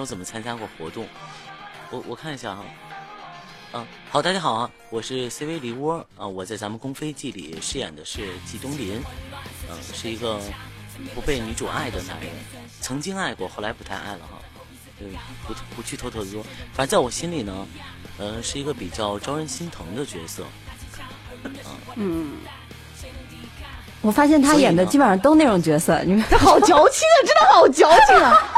有怎么参加过活动。我我看一下哈，啊，好，大家好啊，我是 CV 梨窝啊，我在咱们《宫飞记》里饰演的是季东林，嗯，是一个不被女主爱的男人，曾经爱过，后来不太爱了哈，嗯，不不去偷偷的说，反正在我心里呢，呃，是一个比较招人心疼的角色，嗯，我发现他演的基本上都那种角色，你们 好矫情啊，真的好矫情啊！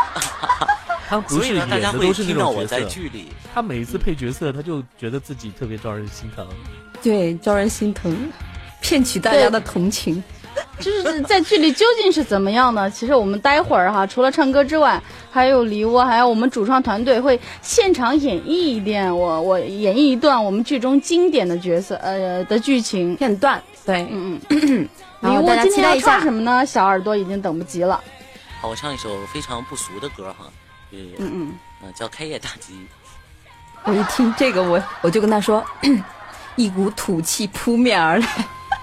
他不是演所以呢，大家的都是那会听到种角色，我在剧里，他每一次配角色，他就觉得自己特别招人心疼。对招人心疼，骗取大家的同情。就是在剧里究竟是怎么样呢？其实我们待会儿哈，除了唱歌之外，还有梨窝，还有我们主创团队会现场演绎一遍我我演绎一段我们剧中经典的角色呃的剧情。片段，对，嗯嗯，梨窝然后大家今天要唱。什么呢？小耳朵已经等不及了。好，我唱一首非常不俗的歌哈，呃，嗯嗯，呃叫《开业大吉》。我一听这个，我我就跟他说，一股土气扑面而来。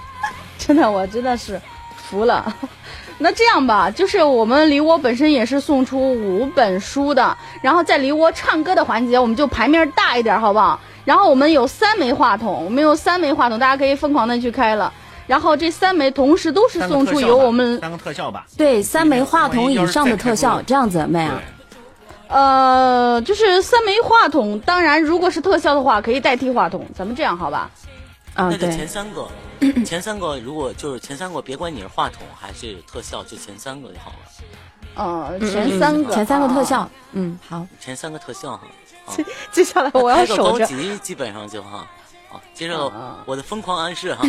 真的，我真的是服了。那这样吧，就是我们离窝本身也是送出五本书的，然后在离窝唱歌的环节，我们就牌面大一点，好不好？然后我们有三枚话筒，我们有三枚话筒，大家可以疯狂的去开了。然后这三枚同时都是送出由我们三个特效吧。对，三枚话筒以上的特效，这样子，妹啊，呃，就是三枚话筒。当然，如果是特效的话，可以代替话筒。咱们这样好吧？啊，那就前，三个，前三个 如果就是前三个，别管你是话筒还是特效，就前三个就好了。呃，嗯前三个，前三个特啊。效，嗯，好，前三个特效哈。接，接下来我要开个守着。高级，基本上就哈。好，接着啊我的疯狂暗示哈。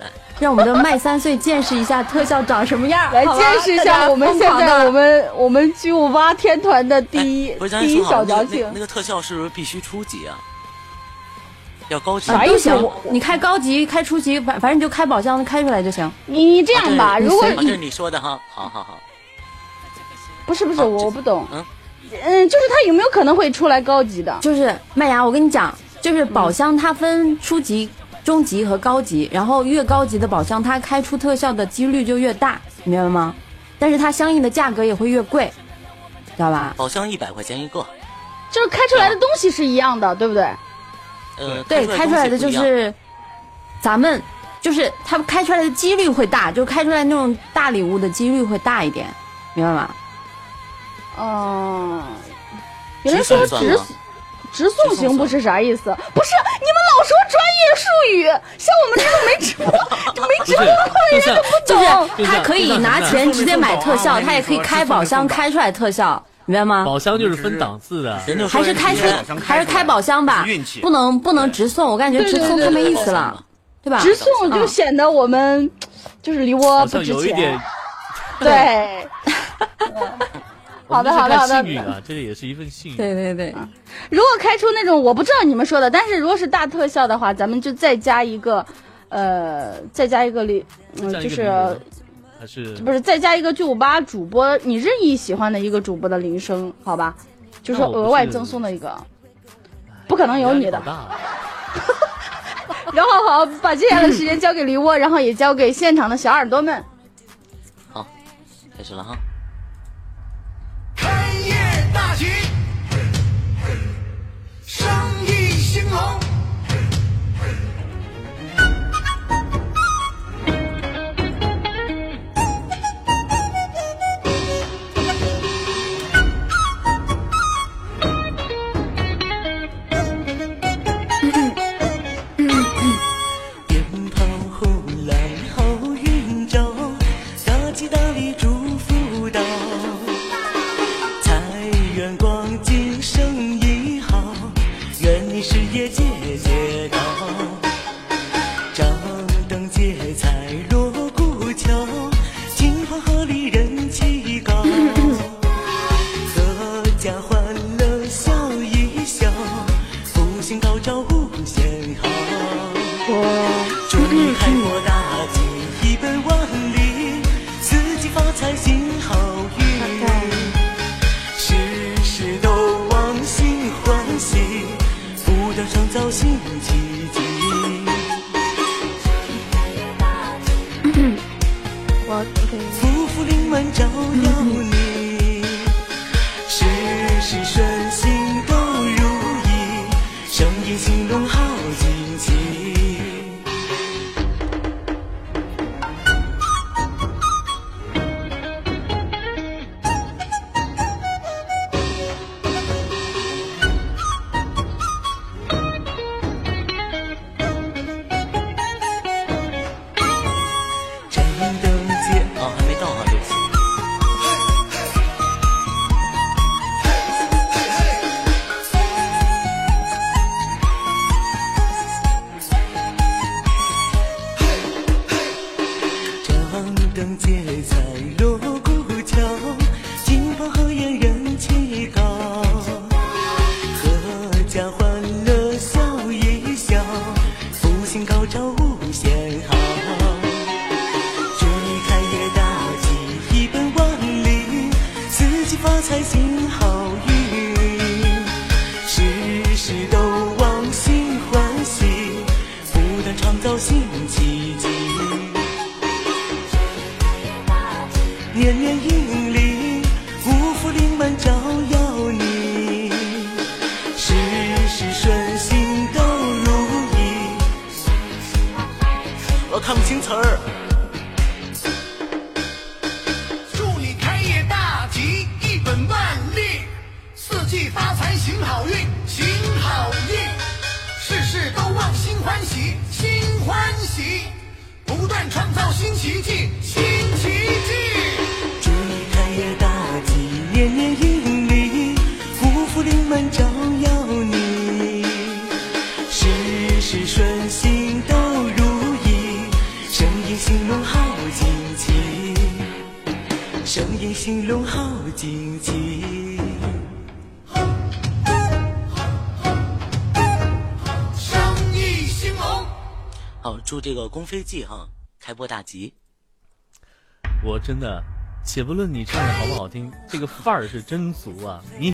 来让我们的麦三岁见识一下特效长什么样，来见识一下我们现在我们我们巨无霸天团的第一哎不是，第一小矫情那个那个。那个特效是不是必须初级啊？要高级。啊都行啥意思，你开高级、开初级，反反正你就开宝箱开出来就行。你你这样吧，啊如果这是你说的哈，好好好。不是不是我我不懂，嗯嗯，就是他有没有可能会出来高级的？就是麦芽，我跟你讲，就是宝箱它分初级、中级和高级，然后越高级的宝箱，它开出特效的几率就越大，你明白吗？但是它相应的价格也会越贵，知道吧？宝箱一百块钱一个，就是开出来的东西是一样的，对不对？呃，对，开出来的就是咱们就是它开出来的几率会大，就开出来那种大礼物的几率会大一点，明白吗？嗯，有人说直直送算吗直送行不是啥意思？不是，你们老说专业术语，像我们这种没直播就没直播过的人就像就懂。是他可以拿钱直接买特效，他也可以开宝箱开出来特效，明白吗？宝箱就是分档次的，还是开出人家宝箱还是开宝箱吧运气，不能不能直送，我感觉直送太没意思了，对吧？直送就显得我们就是离窝不值钱有一点。。对，好的好的好的幸运啊，这也是一份幸运。对对对，如果开出那种我不知道你们说的，但是如果是大特效的话，咱们就再加一个，呃，再加一个里，嗯，就是还是不是再加一个巨五八主播你任意喜欢的一个主播的铃声，好吧？就是额外赠送的一个，不可能有你的 然后好，把接下来的时间交给梨窝，然后也交给现场的小耳朵们。好，开始了哈。大吉，生意兴隆。早心情在路唱不词儿。祝你开业大吉，一本万利，四季发财行好运，行好运，事事都旺新欢喜，新欢喜，不断创造新奇迹，新奇迹。祝你开业大吉，年年盈利，福福临门照耀你，事事顺心。意兴隆好景气，生意兴隆好景气。生意兴隆。好，祝这个宫飞记哈开播大吉。我真的，且不论你唱的好不好听，这个范儿是真足啊！你